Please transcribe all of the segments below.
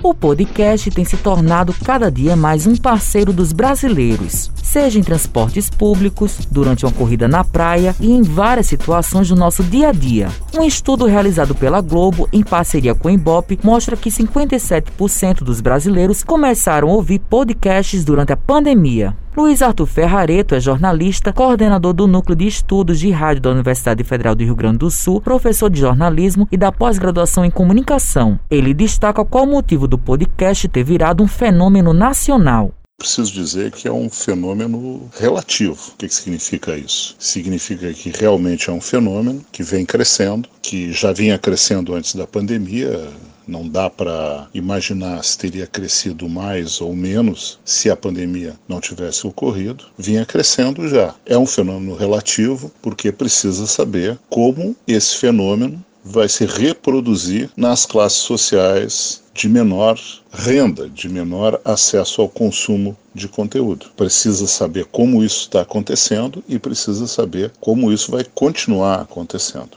O podcast tem se tornado cada dia mais um parceiro dos brasileiros, seja em transportes públicos, durante uma corrida na praia e em várias situações do nosso dia a dia. Um estudo realizado pela Globo em parceria com o Ibope mostra que 57% dos brasileiros começaram a ouvir podcasts durante a pandemia. Luiz Arthur Ferrareto é jornalista, coordenador do Núcleo de Estudos de Rádio da Universidade Federal do Rio Grande do Sul, professor de jornalismo e da pós-graduação em comunicação. Ele destaca qual o motivo do podcast ter virado um fenômeno nacional. Preciso dizer que é um fenômeno relativo. O que, significa isso? Significa que realmente é um fenômeno que vem crescendo, que já vinha crescendo antes da pandemia, não dá para imaginar se teria crescido mais ou menos se a pandemia não tivesse ocorrido. Vinha crescendo já. É um fenômeno relativo porque precisa saber como esse fenômeno vai se reproduzir nas classes sociais de menor renda, de menor acesso ao consumo de conteúdo. Precisa saber como isso está acontecendo e precisa saber como isso vai continuar acontecendo.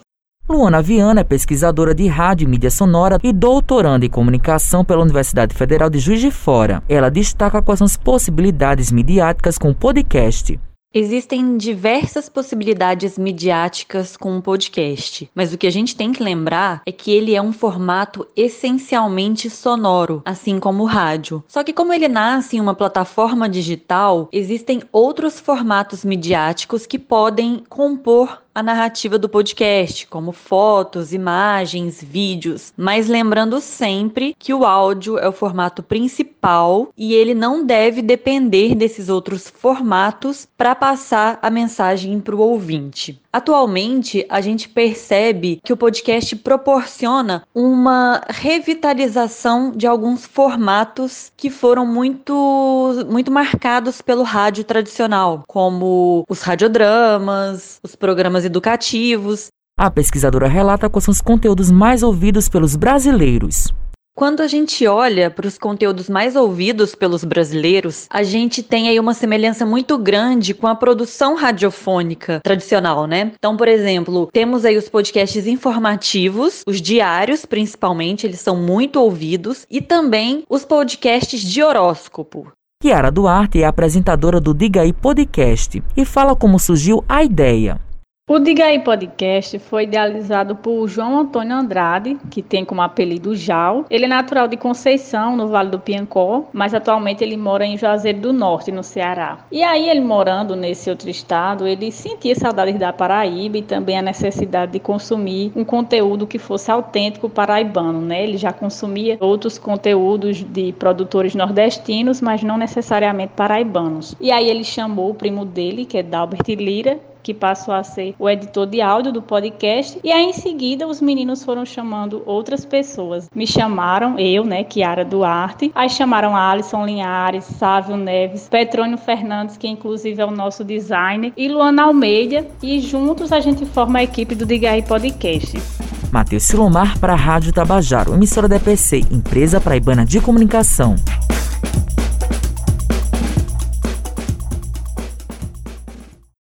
Luana Viana é pesquisadora de rádio e mídia sonora e doutoranda em comunicação pela Universidade Federal de Juiz de Fora. Ela destaca quais são as possibilidades midiáticas com o podcast. Existem diversas possibilidades midiáticas com o podcast, mas o que a gente tem que lembrar é que ele é um formato essencialmente sonoro, assim como o rádio. Só que como ele nasce em uma plataforma digital, existem outros formatos midiáticos que podem compor a narrativa do podcast, como fotos, imagens, vídeos, mas lembrando sempre que o áudio é o formato principal e ele não deve depender desses outros formatos para passar a mensagem para o ouvinte. Atualmente, a gente percebe que o podcast proporciona uma revitalização de alguns formatos que foram muito, muito marcados pelo rádio tradicional, como os radiodramas, os programas educativos. A pesquisadora relata quais são os conteúdos mais ouvidos pelos brasileiros. Quando a gente olha para os conteúdos mais ouvidos pelos brasileiros, a gente tem aí uma semelhança muito grande com a produção radiofônica tradicional, né? Então, por exemplo, temos aí os podcasts informativos, os diários principalmente, eles são muito ouvidos, e também os podcasts de horóscopo. Kiara Duarte é apresentadora do Diga aí Podcast e fala como surgiu a ideia. O Diga aí Podcast foi idealizado por João Antônio Andrade, que tem como apelido Jal. Ele é natural de Conceição, no Vale do Piancó, mas atualmente ele mora em Juazeiro do Norte, no Ceará. E aí, ele morando nesse outro estado, ele sentia saudades da Paraíba e também a necessidade de consumir um conteúdo que fosse autêntico paraibano, né? Ele já consumia outros conteúdos de produtores nordestinos, mas não necessariamente paraibanos. E aí ele chamou o primo dele, que é Dalbert Lira, que passou a ser o editor de áudio do podcast. E aí em seguida os meninos foram chamando outras pessoas. Me chamaram, eu, né, Kiara Duarte. Aí chamaram Alisson Linhares, Sávio Neves, Petrônio Fernandes, que inclusive é o nosso designer, e Luana Almeida. E juntos a gente forma a equipe do Diga aí Podcast. Matheus Silomar para a Rádio Tabajaro, emissora da empresa praibana de comunicação.